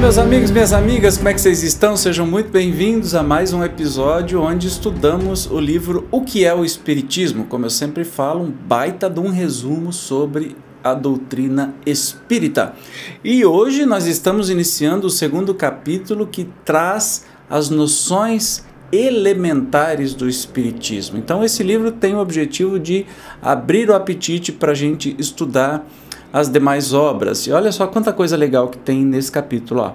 Meus amigos, minhas amigas, como é que vocês estão? Sejam muito bem-vindos a mais um episódio onde estudamos o livro O que é o Espiritismo. Como eu sempre falo, um baita de um resumo sobre a doutrina espírita. E hoje nós estamos iniciando o segundo capítulo que traz as noções elementares do Espiritismo. Então, esse livro tem o objetivo de abrir o apetite para a gente estudar as demais obras. E olha só quanta coisa legal que tem nesse capítulo. Ó.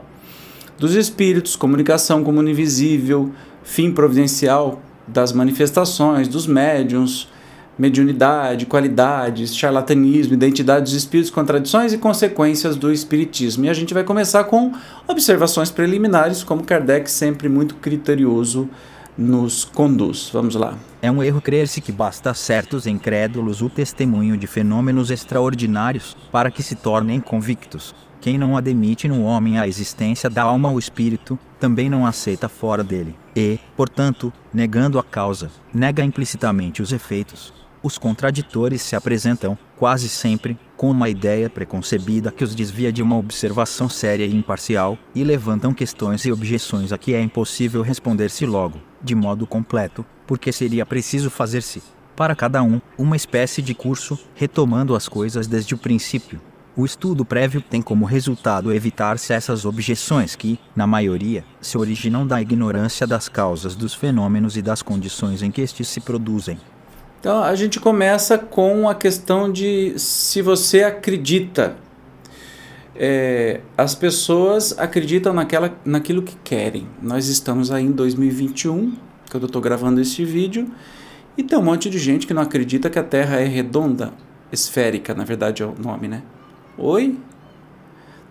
Dos espíritos, comunicação com o mundo invisível, fim providencial das manifestações, dos médiums, mediunidade, qualidades, charlatanismo, identidade dos espíritos, contradições e consequências do espiritismo. E a gente vai começar com observações preliminares, como Kardec sempre muito criterioso nos conduz. Vamos lá. É um erro crer-se que basta certos incrédulos o testemunho de fenômenos extraordinários para que se tornem convictos. Quem não admite no homem a existência da alma ou espírito, também não aceita fora dele. E, portanto, negando a causa, nega implicitamente os efeitos. Os contraditores se apresentam, quase sempre, com uma ideia preconcebida que os desvia de uma observação séria e imparcial, e levantam questões e objeções a que é impossível responder-se logo, de modo completo, porque seria preciso fazer-se, para cada um, uma espécie de curso, retomando as coisas desde o princípio. O estudo prévio tem como resultado evitar-se essas objeções que, na maioria, se originam da ignorância das causas dos fenômenos e das condições em que estes se produzem. Então a gente começa com a questão de se você acredita. É, as pessoas acreditam naquela, naquilo que querem. Nós estamos aí em 2021, quando eu estou gravando este vídeo, e tem um monte de gente que não acredita que a Terra é redonda, esférica, na verdade é o nome, né? Oi?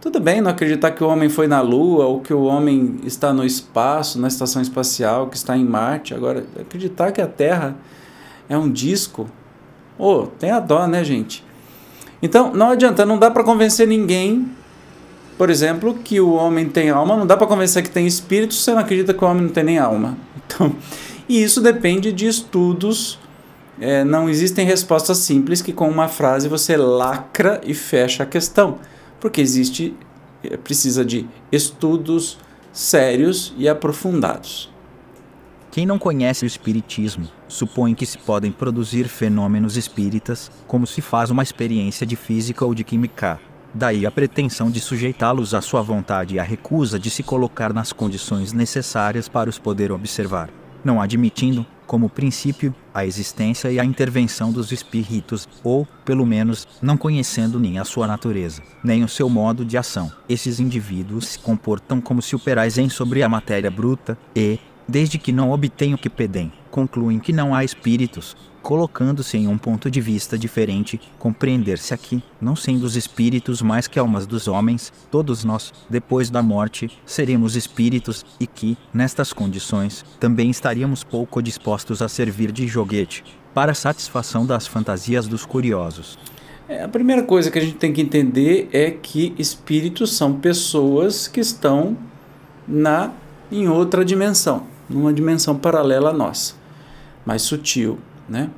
Tudo bem não acreditar que o homem foi na Lua ou que o homem está no espaço, na estação espacial, que está em Marte. Agora, acreditar que a Terra é um disco. Oh, tem a dó, né, gente? Então, não adianta, não dá para convencer ninguém, por exemplo, que o homem tem alma, não dá para convencer que tem espírito se você não acredita que o homem não tem nem alma. Então, e isso depende de estudos. É, não existem respostas simples que com uma frase você lacra e fecha a questão, porque existe é, precisa de estudos sérios e aprofundados. Quem não conhece o Espiritismo supõe que se podem produzir fenômenos espíritas, como se faz uma experiência de física ou de química. Daí a pretensão de sujeitá-los à sua vontade e a recusa de se colocar nas condições necessárias para os poder observar, não admitindo, como princípio, a existência e a intervenção dos espíritos, ou, pelo menos, não conhecendo nem a sua natureza, nem o seu modo de ação. Esses indivíduos se comportam como se operassem sobre a matéria bruta e, desde que não obtenham o que pedem, concluem que não há espíritos, colocando-se em um ponto de vista diferente, compreender-se aqui, não sendo os espíritos mais que almas dos homens, todos nós, depois da morte, seremos espíritos e que, nestas condições, também estaríamos pouco dispostos a servir de joguete, para a satisfação das fantasias dos curiosos. É, a primeira coisa que a gente tem que entender é que espíritos são pessoas que estão na em outra dimensão numa dimensão paralela à nossa, mais sutil, né?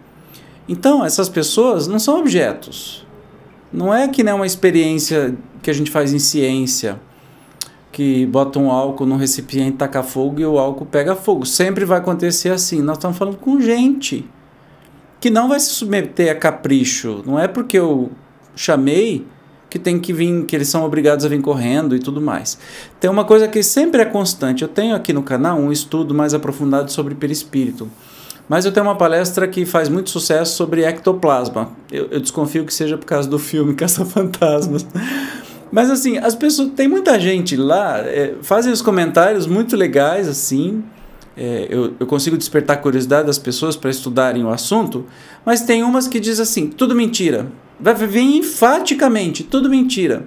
Então, essas pessoas não são objetos. Não é que nem uma experiência que a gente faz em ciência, que bota um álcool num recipiente, taca fogo e o álcool pega fogo. Sempre vai acontecer assim. Nós estamos falando com gente que não vai se submeter a capricho. Não é porque eu chamei que tem que vir, que eles são obrigados a vir correndo e tudo mais. Tem uma coisa que sempre é constante. Eu tenho aqui no canal um estudo mais aprofundado sobre perispírito. Mas eu tenho uma palestra que faz muito sucesso sobre ectoplasma. Eu, eu desconfio que seja por causa do filme Caça-Fantasmas. Mas assim, as pessoas. Tem muita gente lá, é, fazem os comentários muito legais, assim, é, eu, eu consigo despertar a curiosidade das pessoas para estudarem o assunto, mas tem umas que diz assim, tudo mentira. Vai vir enfaticamente, tudo mentira.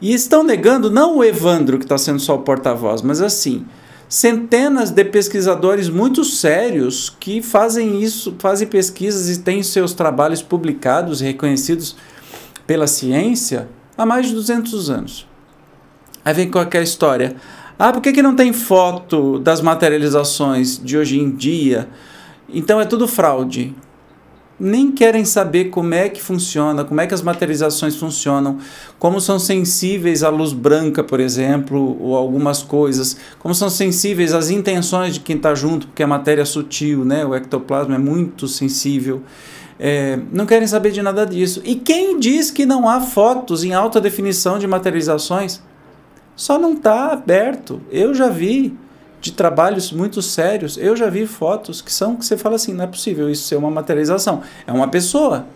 E estão negando não o Evandro, que está sendo só o porta-voz, mas assim, centenas de pesquisadores muito sérios que fazem isso, fazem pesquisas e têm seus trabalhos publicados e reconhecidos pela ciência há mais de 200 anos. Aí vem aquela história. Ah, por que, que não tem foto das materializações de hoje em dia? Então é tudo fraude. Nem querem saber como é que funciona, como é que as materializações funcionam, como são sensíveis à luz branca, por exemplo, ou algumas coisas, como são sensíveis às intenções de quem está junto, porque a matéria é sutil, né? o ectoplasma é muito sensível. É, não querem saber de nada disso. E quem diz que não há fotos em alta definição de materializações? Só não está aberto. Eu já vi de trabalhos muito sérios, eu já vi fotos que são que você fala assim, não é possível isso ser uma materialização. É uma pessoa.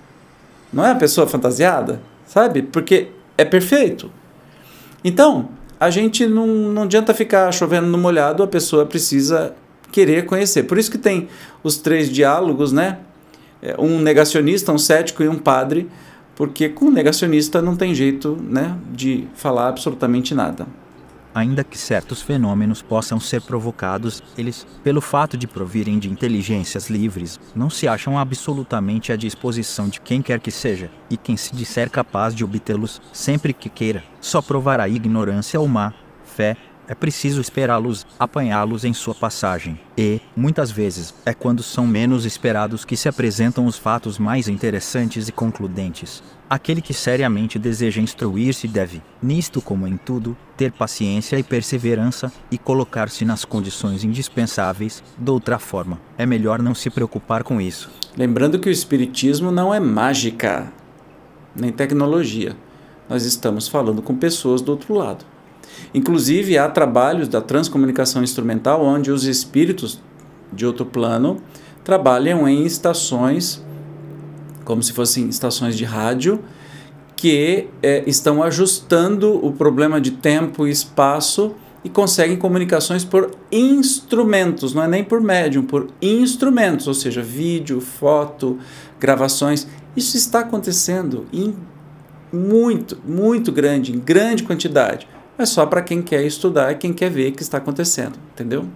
Não é a pessoa fantasiada, sabe? Porque é perfeito. Então, a gente não, não adianta ficar chovendo no molhado, a pessoa precisa querer conhecer. Por isso que tem os três diálogos, né? É, um negacionista, um cético e um padre porque com negacionista não tem jeito né, de falar absolutamente nada. Ainda que certos fenômenos possam ser provocados, eles, pelo fato de provirem de inteligências livres, não se acham absolutamente à disposição de quem quer que seja, e quem se disser capaz de obtê-los sempre que queira, só provará ignorância ou má fé é preciso esperá-los, apanhá-los em sua passagem. E, muitas vezes, é quando são menos esperados que se apresentam os fatos mais interessantes e concludentes. Aquele que seriamente deseja instruir-se deve, nisto como em tudo, ter paciência e perseverança e colocar-se nas condições indispensáveis. De outra forma, é melhor não se preocupar com isso. Lembrando que o Espiritismo não é mágica, nem tecnologia. Nós estamos falando com pessoas do outro lado. Inclusive, há trabalhos da transcomunicação instrumental onde os espíritos de outro plano trabalham em estações, como se fossem estações de rádio, que é, estão ajustando o problema de tempo e espaço e conseguem comunicações por instrumentos, não é nem por médium, por instrumentos, ou seja, vídeo, foto, gravações. Isso está acontecendo em muito, muito grande, em grande quantidade é só para quem quer estudar e quem quer ver o que está acontecendo, entendeu?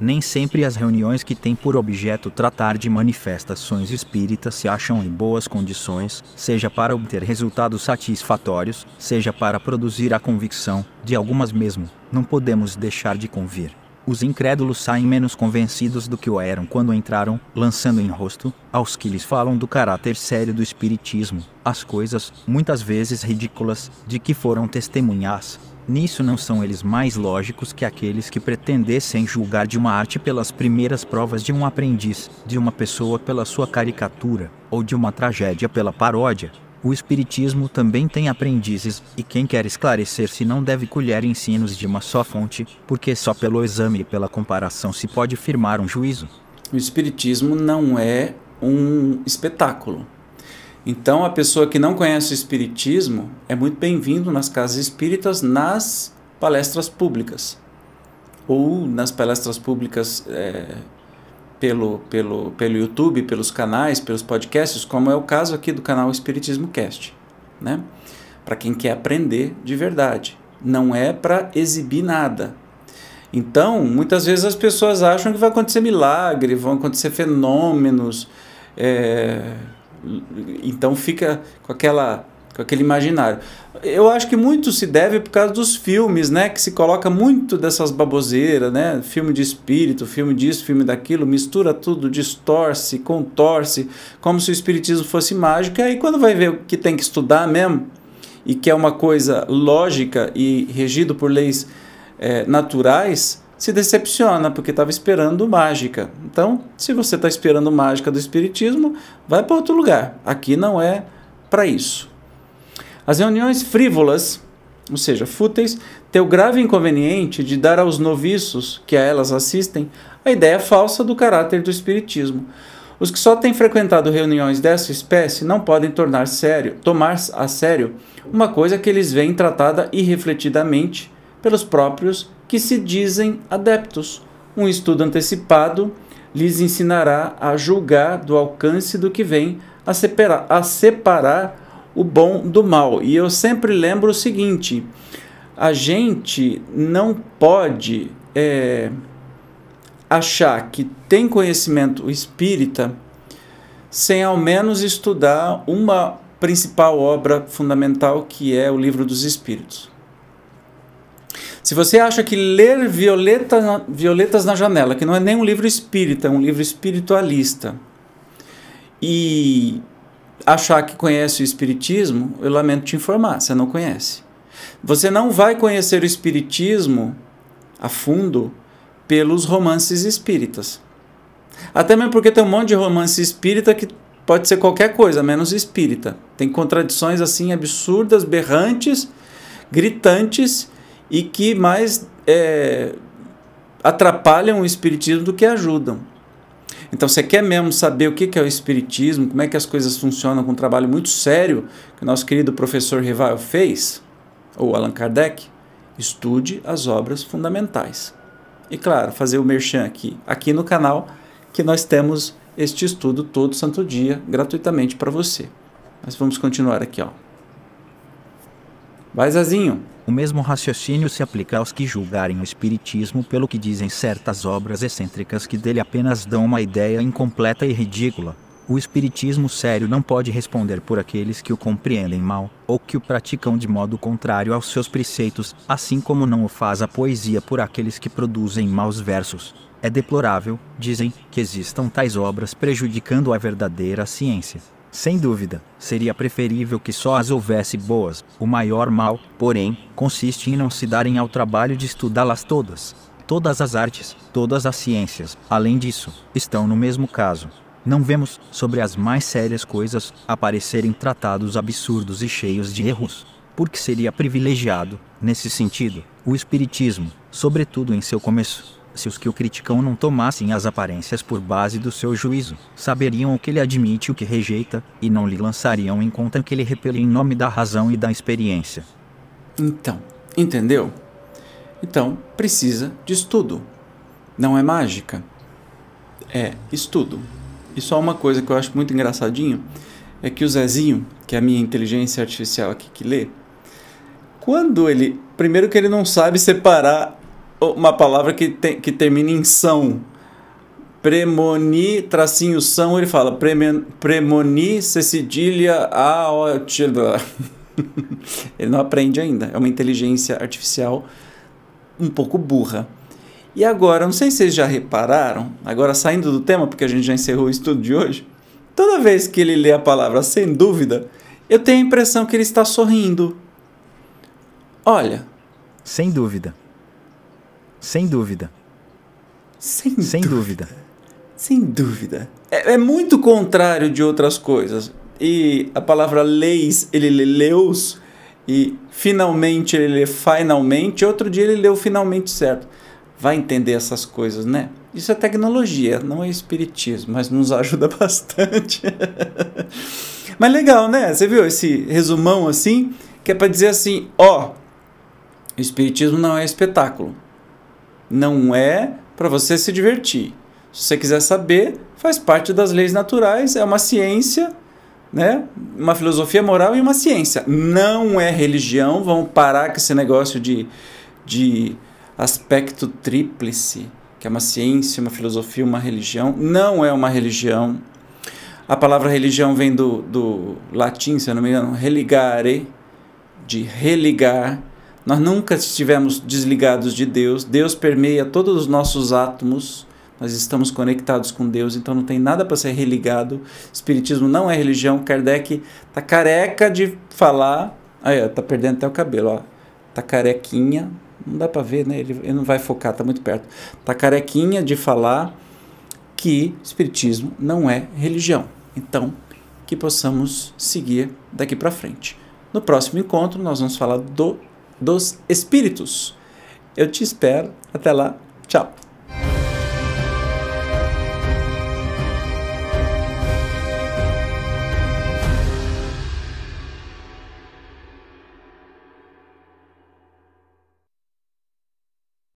Nem sempre as reuniões que têm por objeto tratar de manifestações espíritas se acham em boas condições, seja para obter resultados satisfatórios, seja para produzir a convicção, de algumas mesmo, não podemos deixar de convir. Os incrédulos saem menos convencidos do que o eram quando entraram, lançando em rosto, aos que lhes falam do caráter sério do Espiritismo, as coisas, muitas vezes ridículas, de que foram testemunhas. Nisso não são eles mais lógicos que aqueles que pretendessem julgar de uma arte pelas primeiras provas de um aprendiz, de uma pessoa pela sua caricatura, ou de uma tragédia pela paródia, o Espiritismo também tem aprendizes, e quem quer esclarecer-se não deve colher ensinos de uma só fonte, porque só pelo exame e pela comparação se pode firmar um juízo. O Espiritismo não é um espetáculo. Então, a pessoa que não conhece o Espiritismo é muito bem-vindo nas casas espíritas, nas palestras públicas. Ou nas palestras públicas é, pelo, pelo, pelo YouTube, pelos canais, pelos podcasts, como é o caso aqui do canal Espiritismo Cast, né? Para quem quer aprender de verdade, não é para exibir nada. Então, muitas vezes as pessoas acham que vai acontecer milagre, vão acontecer fenômenos, é... então fica com aquela com aquele imaginário. Eu acho que muito se deve por causa dos filmes, né? Que se coloca muito dessas baboseiras, né? Filme de espírito, filme disso, filme daquilo, mistura tudo, distorce, contorce, como se o espiritismo fosse mágico. E aí quando vai ver o que tem que estudar mesmo, e que é uma coisa lógica e regido por leis é, naturais, se decepciona, porque estava esperando mágica. Então, se você está esperando mágica do espiritismo, vai para outro lugar. Aqui não é para isso. As reuniões frívolas, ou seja, fúteis, têm o grave inconveniente de dar aos noviços que a elas assistem a ideia falsa do caráter do espiritismo. Os que só têm frequentado reuniões dessa espécie não podem tornar sério, tomar a sério uma coisa que eles veem tratada irrefletidamente pelos próprios que se dizem adeptos, Um estudo antecipado lhes ensinará a julgar do alcance do que vem, a separar, a separar o bom do mal. E eu sempre lembro o seguinte: a gente não pode é, achar que tem conhecimento espírita sem ao menos estudar uma principal obra fundamental que é o Livro dos Espíritos. Se você acha que ler Violeta, Violetas na Janela, que não é nem um livro espírita, é um livro espiritualista, e achar que conhece o Espiritismo, eu lamento te informar, você não conhece. Você não vai conhecer o Espiritismo a fundo pelos romances espíritas. Até mesmo porque tem um monte de romance espírita que pode ser qualquer coisa, menos espírita. Tem contradições assim absurdas, berrantes, gritantes e que mais é, atrapalham o espiritismo do que ajudam. Então, você quer mesmo saber o que é o espiritismo, como é que as coisas funcionam com um trabalho muito sério que o nosso querido professor Rival fez, ou Allan Kardec, estude as obras fundamentais. E claro, fazer o merchan aqui, aqui no canal, que nós temos este estudo todo santo dia, gratuitamente para você. Mas vamos continuar aqui, ó. Vai, Zazinho. O mesmo raciocínio se aplica aos que julgarem o Espiritismo pelo que dizem certas obras excêntricas que dele apenas dão uma ideia incompleta e ridícula. O Espiritismo sério não pode responder por aqueles que o compreendem mal, ou que o praticam de modo contrário aos seus preceitos, assim como não o faz a poesia por aqueles que produzem maus versos. É deplorável, dizem, que existam tais obras prejudicando a verdadeira ciência. Sem dúvida, seria preferível que só as houvesse boas. O maior mal, porém, consiste em não se darem ao trabalho de estudá-las todas. Todas as artes, todas as ciências, além disso, estão no mesmo caso. Não vemos, sobre as mais sérias coisas, aparecerem tratados absurdos e cheios de erros. Porque seria privilegiado, nesse sentido, o Espiritismo, sobretudo em seu começo se os que o criticam não tomassem as aparências por base do seu juízo, saberiam o que ele admite e o que rejeita, e não lhe lançariam em conta o que ele repele em nome da razão e da experiência. Então, entendeu? Então, precisa de estudo. Não é mágica. É estudo. E só uma coisa que eu acho muito engraçadinho é que o Zezinho, que é a minha inteligência artificial aqui que lê, quando ele. Primeiro que ele não sabe separar uma palavra que, tem, que termina em são. Premoni, tracinho são, ele fala premoni, cedilha, a, Ele não aprende ainda. É uma inteligência artificial um pouco burra. E agora, não sei se vocês já repararam, agora saindo do tema, porque a gente já encerrou o estudo de hoje, toda vez que ele lê a palavra sem dúvida, eu tenho a impressão que ele está sorrindo. Olha. Sem dúvida. Sem dúvida. Sem, Sem dúvida. dúvida. Sem dúvida. É, é, muito contrário de outras coisas. E a palavra leis, ele lê leus, e finalmente ele lê finalmente, outro dia ele leu finalmente certo. Vai entender essas coisas, né? Isso é tecnologia, não é espiritismo, mas nos ajuda bastante. mas legal, né? Você viu esse resumão assim? Que é para dizer assim: ó, o espiritismo não é espetáculo não é para você se divertir. Se você quiser saber, faz parte das leis naturais, é uma ciência, né? uma filosofia moral e uma ciência. Não é religião, vamos parar com esse negócio de, de aspecto tríplice, que é uma ciência, uma filosofia, uma religião. Não é uma religião. A palavra religião vem do, do latim, se eu não me engano, religare, de religar nós nunca estivemos desligados de Deus. Deus permeia todos os nossos átomos. Nós estamos conectados com Deus, então não tem nada para ser religado. Espiritismo não é religião. Kardec tá careca de falar. Aí, ó, tá perdendo até o cabelo, ó. Tá carequinha. Não dá para ver, né? Ele, ele não vai focar, tá muito perto. Tá carequinha de falar que espiritismo não é religião. Então, que possamos seguir daqui para frente. No próximo encontro, nós vamos falar do dos espíritos. Eu te espero. Até lá. Tchau.